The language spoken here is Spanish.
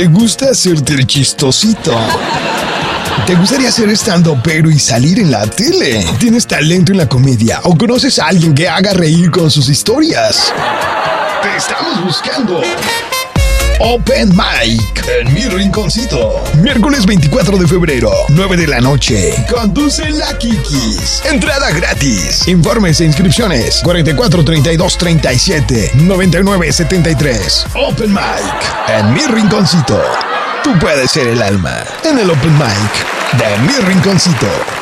¿Te gusta hacerte el chistosito? ¿Te gustaría ser estando pero y salir en la tele? ¿Tienes talento en la comedia o conoces a alguien que haga reír con sus historias? Te estamos buscando. Open Mic en mi rinconcito. Miércoles 24 de febrero, 9 de la noche. Conduce la Kikis. Entrada gratis. Informes e inscripciones 44 32 37 99 73. Open Mic en mi rinconcito. Tú puedes ser el alma en el Open Mic de mi rinconcito.